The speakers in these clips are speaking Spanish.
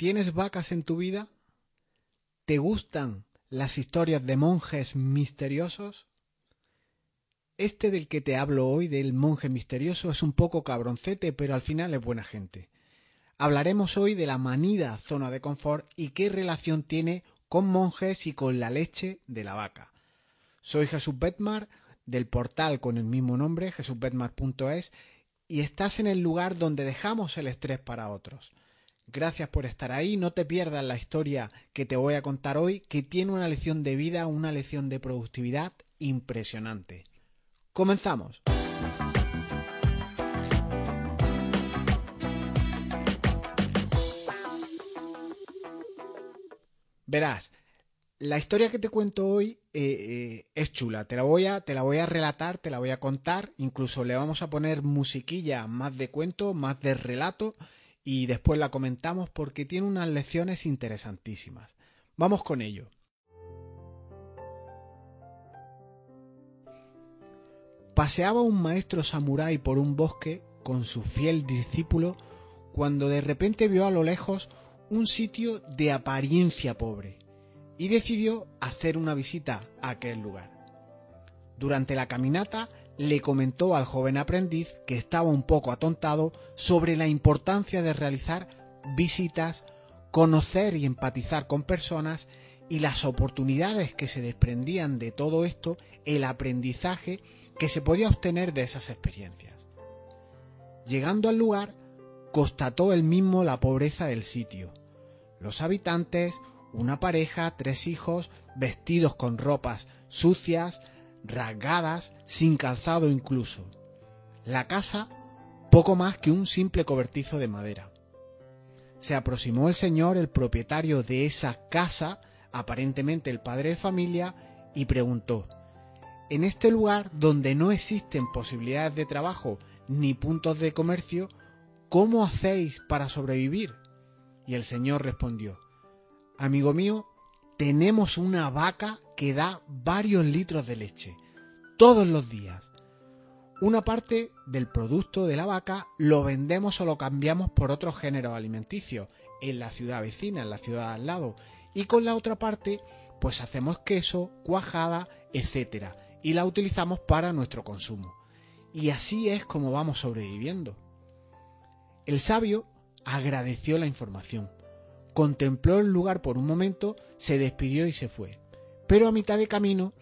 ¿Tienes vacas en tu vida? ¿Te gustan las historias de monjes misteriosos? Este del que te hablo hoy, del monje misterioso, es un poco cabroncete, pero al final es buena gente. Hablaremos hoy de la manida zona de confort y qué relación tiene con monjes y con la leche de la vaca. Soy Jesús Betmar, del portal con el mismo nombre, jesusbetmar.es, y estás en el lugar donde dejamos el estrés para otros. Gracias por estar ahí. No te pierdas la historia que te voy a contar hoy, que tiene una lección de vida, una lección de productividad impresionante. Comenzamos. Verás, la historia que te cuento hoy eh, eh, es chula. Te la voy a, te la voy a relatar, te la voy a contar. Incluso le vamos a poner musiquilla más de cuento, más de relato y después la comentamos porque tiene unas lecciones interesantísimas. Vamos con ello. Paseaba un maestro samurái por un bosque con su fiel discípulo cuando de repente vio a lo lejos un sitio de apariencia pobre y decidió hacer una visita a aquel lugar. Durante la caminata le comentó al joven aprendiz, que estaba un poco atontado, sobre la importancia de realizar visitas, conocer y empatizar con personas y las oportunidades que se desprendían de todo esto, el aprendizaje que se podía obtener de esas experiencias. Llegando al lugar, constató él mismo la pobreza del sitio. Los habitantes, una pareja, tres hijos, vestidos con ropas sucias, rasgadas, sin calzado incluso. La casa poco más que un simple cobertizo de madera. Se aproximó el señor, el propietario de esa casa, aparentemente el padre de familia, y preguntó En este lugar donde no existen posibilidades de trabajo ni puntos de comercio, ¿cómo hacéis para sobrevivir? Y el señor respondió Amigo mío, tenemos una vaca que da varios litros de leche todos los días. Una parte del producto de la vaca lo vendemos o lo cambiamos por otros géneros alimenticios en la ciudad vecina, en la ciudad al lado, y con la otra parte pues hacemos queso, cuajada, etcétera, y la utilizamos para nuestro consumo. Y así es como vamos sobreviviendo. El sabio agradeció la información contempló el lugar por un momento, se despidió y se fue. Pero a mitad de camino,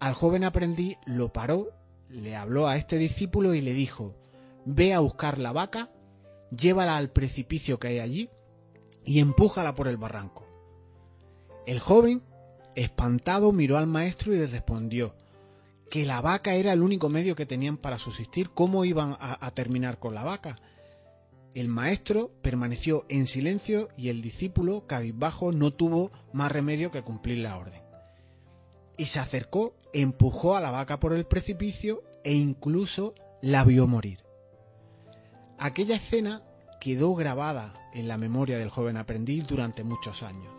al joven aprendiz lo paró, le habló a este discípulo y le dijo, ve a buscar la vaca, llévala al precipicio que hay allí y empújala por el barranco. El joven, espantado, miró al maestro y le respondió que la vaca era el único medio que tenían para subsistir, ¿cómo iban a, a terminar con la vaca? El maestro permaneció en silencio y el discípulo, cabizbajo, no tuvo más remedio que cumplir la orden. Y se acercó, empujó a la vaca por el precipicio e incluso la vio morir. Aquella escena quedó grabada en la memoria del joven aprendiz durante muchos años.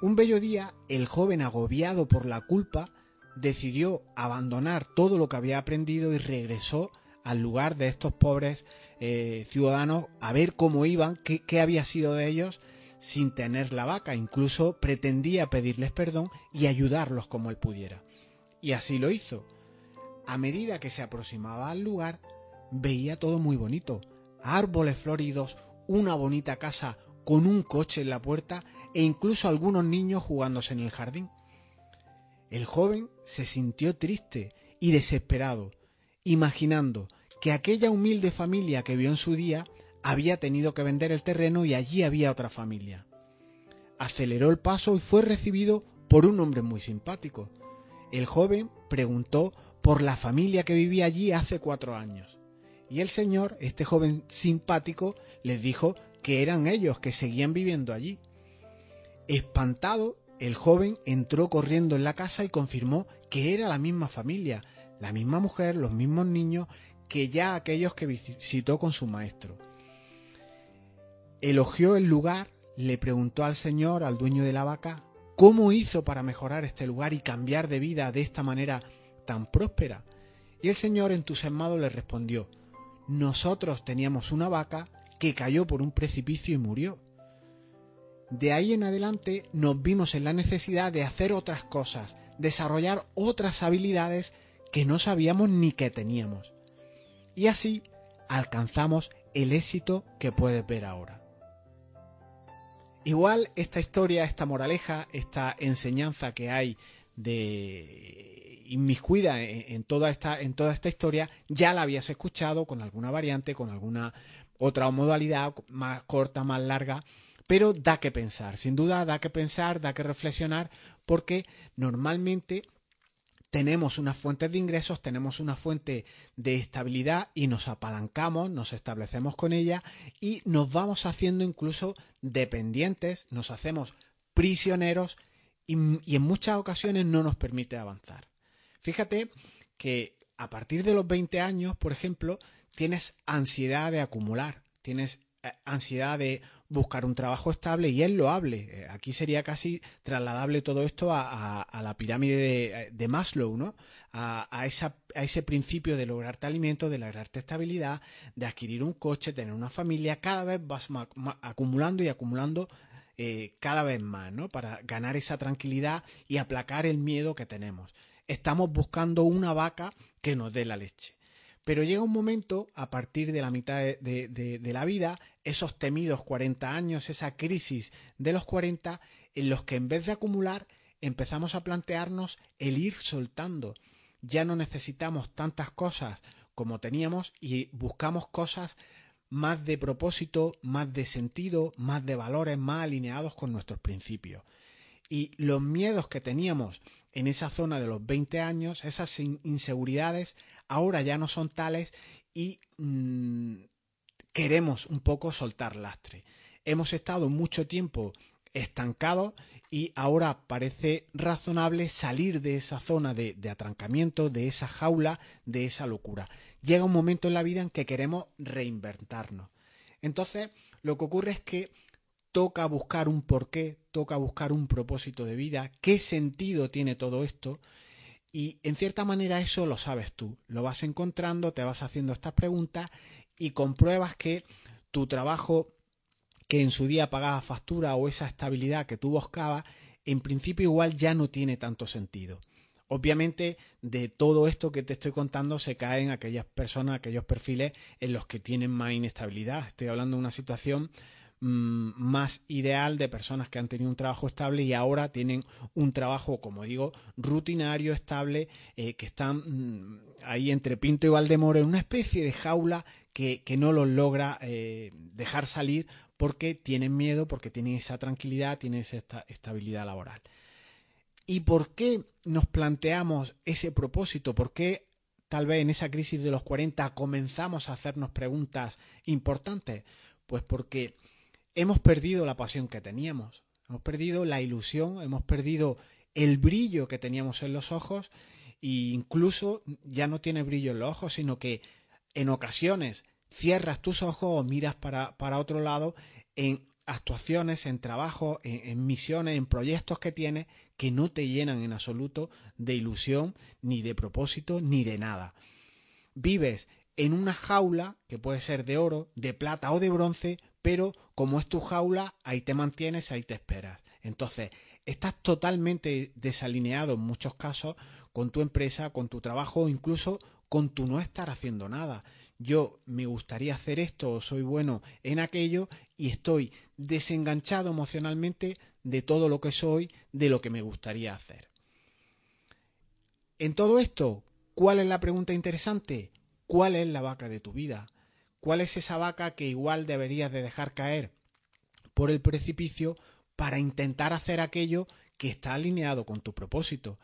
Un bello día, el joven agobiado por la culpa decidió abandonar todo lo que había aprendido y regresó al lugar de estos pobres eh, ciudadanos a ver cómo iban, qué, qué había sido de ellos sin tener la vaca. Incluso pretendía pedirles perdón y ayudarlos como él pudiera. Y así lo hizo. A medida que se aproximaba al lugar, veía todo muy bonito. Árboles floridos, una bonita casa con un coche en la puerta e incluso algunos niños jugándose en el jardín. El joven se sintió triste y desesperado, imaginando que aquella humilde familia que vio en su día había tenido que vender el terreno y allí había otra familia. Aceleró el paso y fue recibido por un hombre muy simpático. El joven preguntó por la familia que vivía allí hace cuatro años. Y el señor, este joven simpático, les dijo que eran ellos que seguían viviendo allí. Espantado, el joven entró corriendo en la casa y confirmó que era la misma familia, la misma mujer, los mismos niños que ya aquellos que visitó con su maestro. Elogió el lugar, le preguntó al señor, al dueño de la vaca, cómo hizo para mejorar este lugar y cambiar de vida de esta manera tan próspera. Y el señor entusiasmado le respondió, nosotros teníamos una vaca que cayó por un precipicio y murió. de ahí en adelante nos vimos en la necesidad de hacer otras cosas, desarrollar otras habilidades que no sabíamos ni que teníamos. Y así alcanzamos el éxito que puedes ver ahora. Igual esta historia, esta moraleja, esta enseñanza que hay de inmiscuida en, toda esta, en toda esta historia, ya la habías escuchado con alguna variante, con alguna otra modalidad más corta, más larga, pero da que pensar, sin duda da que pensar, da que reflexionar, porque normalmente tenemos unas fuentes de ingresos, tenemos una fuente de estabilidad y nos apalancamos, nos establecemos con ella y nos vamos haciendo incluso dependientes, nos hacemos prisioneros y, en muchas ocasiones no nos permite avanzar. Fíjate que a partir de los 20 años, por ejemplo, tienes ansiedad de acumular, tienes eh, ansiedad de buscar un trabajo estable y es loable. Eh, aquí sería casi trasladable todo esto a, la pirámide de, Maslow, ¿no? A, esa, a, ese principio de lograrte alimento, de lograrte estabilidad, de adquirir un coche, tener una familia, cada vez vas acumulando y acumulando eh, cada vez más, ¿no? Para ganar esa tranquilidad y aplacar el miedo que tenemos. Estamos buscando una vaca que nos dé la leche. Pero llega un momento, a partir de la mitad de, la vida, esos temidos 40 años, esa crisis de los 40, en los que en vez de acumular, empezamos a plantearnos el ir soltando. Ya no necesitamos tantas cosas como teníamos y buscamos cosas más de propósito, más de sentido, más de valores, más alineados con nuestros principios. Y los miedos que teníamos en esa zona de los 20 años, esas inseguridades, ahora ya no son tales y mm, queremos un poco soltar lastre. Hemos estado mucho tiempo estancados y ahora parece razonable salir de esa zona de, de, atrancamiento, de esa jaula, de esa locura. Llega un momento en la vida en que queremos reinventarnos. Entonces, lo que ocurre es que toca buscar un porqué, toca buscar un propósito de vida, qué sentido tiene todo esto, y en cierta manera eso lo sabes tú, lo vas encontrando, te vas haciendo estas preguntas y compruebas que tu trabajo que en su día pagaba factura o esa estabilidad que tú buscabas, en principio igual ya no tiene tanto sentido. Obviamente de todo esto que te estoy contando se caen aquellas personas, aquellos perfiles en los que tienen más inestabilidad. Estoy hablando de una situación Mm, más ideal de personas que han tenido un trabajo estable y ahora tienen un trabajo, como digo, rutinario, estable, eh, que están mm, ahí entre Pinto y Valdemoro en una especie de jaula que, no los logra eh, dejar salir porque tienen miedo, porque tienen esa tranquilidad, tienen esa estabilidad laboral. ¿Y por qué nos planteamos ese propósito? ¿Por qué tal vez en esa crisis de los 40 comenzamos a hacernos preguntas importantes? Pues porque hemos perdido la pasión que teníamos, hemos perdido la ilusión, hemos perdido el brillo que teníamos en los ojos e incluso ya no tiene brillo en los ojos, sino que en ocasiones cierras tus ojos o miras para, para otro lado en actuaciones, en trabajo, en, en, misiones, en proyectos que tienes que no te llenan en absoluto de ilusión, ni de propósito, ni de nada. Vives en una jaula que puede ser de oro, de plata o de bronce, pero como es tu jaula, ahí te mantienes, ahí te esperas. Entonces, estás totalmente desalineado en muchos casos con tu empresa, con tu trabajo, incluso con tu no estar haciendo nada. Yo me gustaría hacer esto o soy bueno en aquello y estoy desenganchado emocionalmente de todo lo que soy, de lo que me gustaría hacer. En todo esto, ¿cuál es la pregunta interesante? ¿Cuál es la vaca de tu vida? ¿Cuál es esa vaca que igual deberías de dejar caer por el precipicio para intentar hacer aquello que está alineado con tu propósito?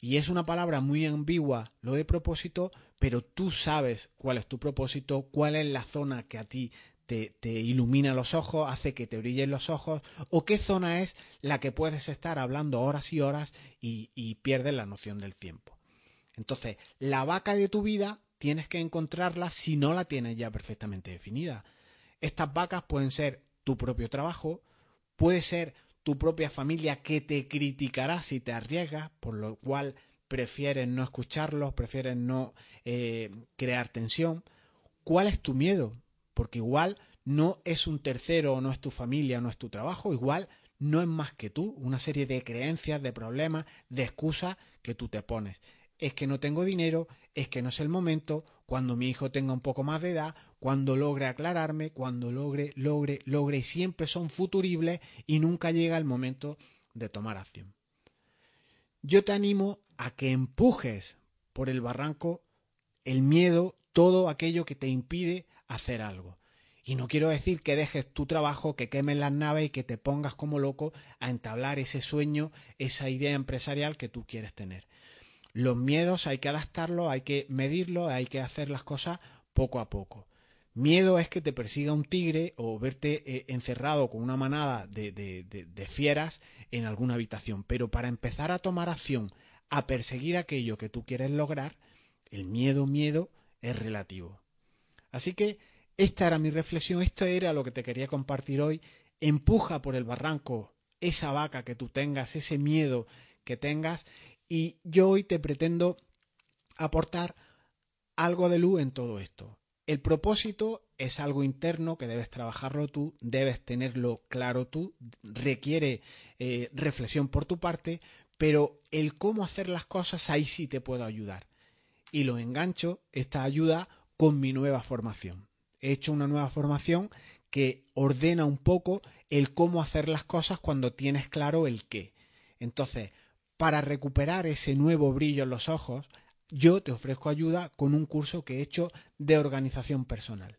Y es una palabra muy ambigua lo de propósito, pero tú sabes cuál es tu propósito, cuál es la zona que a ti te, ilumina los ojos, hace que te brillen los ojos, o qué zona es la que puedes estar hablando horas y horas y, y pierdes la noción del tiempo. Entonces, la vaca de tu vida tienes que encontrarla si no la tienes ya perfectamente definida. Estas vacas pueden ser tu propio trabajo, puede ser tu propia familia que te criticará si te arriesgas, por lo cual prefieres no escucharlos, prefieres no eh, crear tensión. ¿Cuál es tu miedo? Porque igual no es un tercero no es tu familia, no es tu trabajo, igual no es más que tú, una serie de creencias, de problemas, de excusas que tú te pones. Es que no tengo dinero, es que no es el momento, cuando mi hijo tenga un poco más de edad, cuando logre aclararme, cuando logre, logre, logre, siempre son futuribles y nunca llega el momento de tomar acción. Yo te animo a que empujes por el barranco el miedo, todo aquello que te impide hacer algo. Y no quiero decir que dejes tu trabajo, que quemes las naves y que te pongas como loco a entablar ese sueño, esa idea empresarial que tú quieres tener. Los miedos hay que adaptarlos, hay que medirlos, hay que hacer las cosas poco a poco. Miedo es que te persiga un tigre o verte eh, encerrado con una manada de, de fieras en alguna habitación. Pero para empezar a tomar acción, a perseguir aquello que tú quieres lograr, el miedo, miedo es relativo. Así que esta era mi reflexión, esto era lo que te quería compartir hoy. Empuja por el barranco esa vaca que tú tengas, ese miedo que tengas, y yo hoy te pretendo aportar algo de luz en todo esto. El propósito es algo interno que debes trabajarlo tú, debes tenerlo claro tú, requiere eh, reflexión por tu parte, pero el cómo hacer las cosas ahí sí te puedo ayudar. Y lo engancho, esta ayuda, con mi nueva formación he hecho una nueva formación que ordena un poco el cómo hacer las cosas cuando tienes claro el qué. Entonces, para recuperar ese nuevo brillo en los ojos, yo te ofrezco ayuda con un curso que he hecho de organización personal.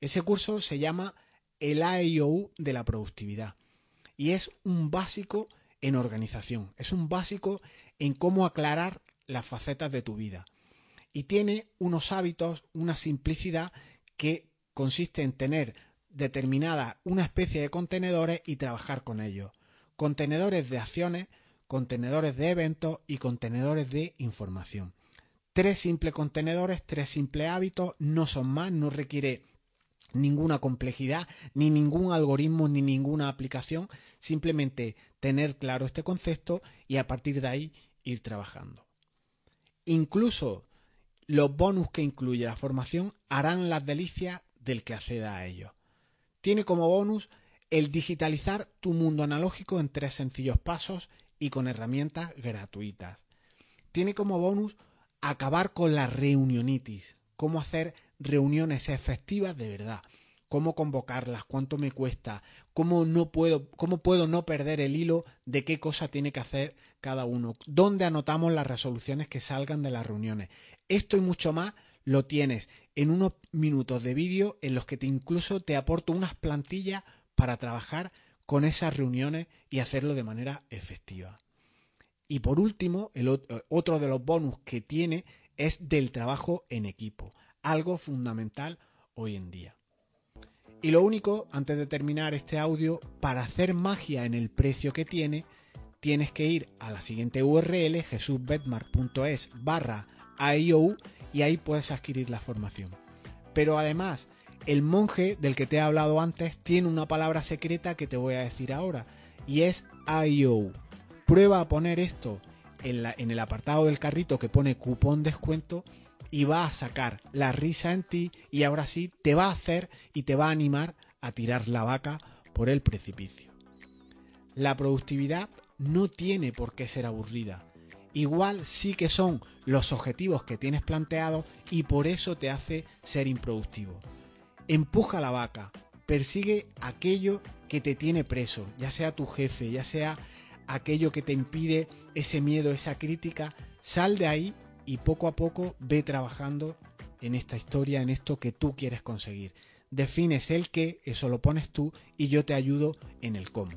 Ese curso se llama el AIOU de la productividad y es un básico en organización, es un básico en cómo aclarar las facetas de tu vida y tiene unos hábitos, una simplicidad que consiste en tener determinada una especie de contenedores y trabajar con ellos. Contenedores de acciones, contenedores de eventos y contenedores de información. Tres simples contenedores, tres simples hábitos, no son más, no requiere ninguna complejidad, ni ningún algoritmo, ni ninguna aplicación, simplemente tener claro este concepto y a partir de ahí ir trabajando. Incluso los bonus que incluye la formación harán las delicias del que acceda a ellos. Tiene como bonus el digitalizar tu mundo analógico en tres sencillos pasos y con herramientas gratuitas. Tiene como bonus acabar con la reunionitis, cómo hacer reuniones efectivas de verdad, cómo convocarlas, cuánto me cuesta, cómo no puedo, cómo puedo no perder el hilo de qué cosa tiene que hacer cada uno, dónde anotamos las resoluciones que salgan de las reuniones. Esto y mucho más lo tienes en unos minutos de vídeo en los que te incluso te aporto unas plantillas para trabajar con esas reuniones y hacerlo de manera efectiva. Y por último, el otro de los bonus que tiene es del trabajo en equipo, algo fundamental hoy en día. Y lo único, antes de terminar este audio, para hacer magia en el precio que tiene, tienes que ir a la siguiente URL, jesusbetmar.es barra IO y ahí puedes adquirir la formación. Pero además, el monje del que te he hablado antes tiene una palabra secreta que te voy a decir ahora y es IO. Prueba a poner esto en, el apartado del carrito que pone cupón descuento y va a sacar la risa en ti y ahora sí te va a hacer y te va a animar a tirar la vaca por el precipicio. La productividad no tiene por qué ser aburrida igual sí que son los objetivos que tienes planteados y por eso te hace ser improductivo. Empuja la vaca, persigue aquello que te tiene preso, ya sea tu jefe, ya sea aquello que te impide ese miedo, esa crítica, sal de ahí y poco a poco ve trabajando en esta historia, en esto que tú quieres conseguir. Defines el qué, eso lo pones tú y yo te ayudo en el cómo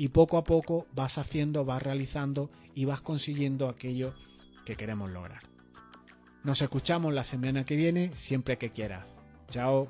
y poco a poco vas haciendo, vas realizando y vas consiguiendo aquello que queremos lograr. Nos escuchamos la semana que viene siempre que quieras. Chao.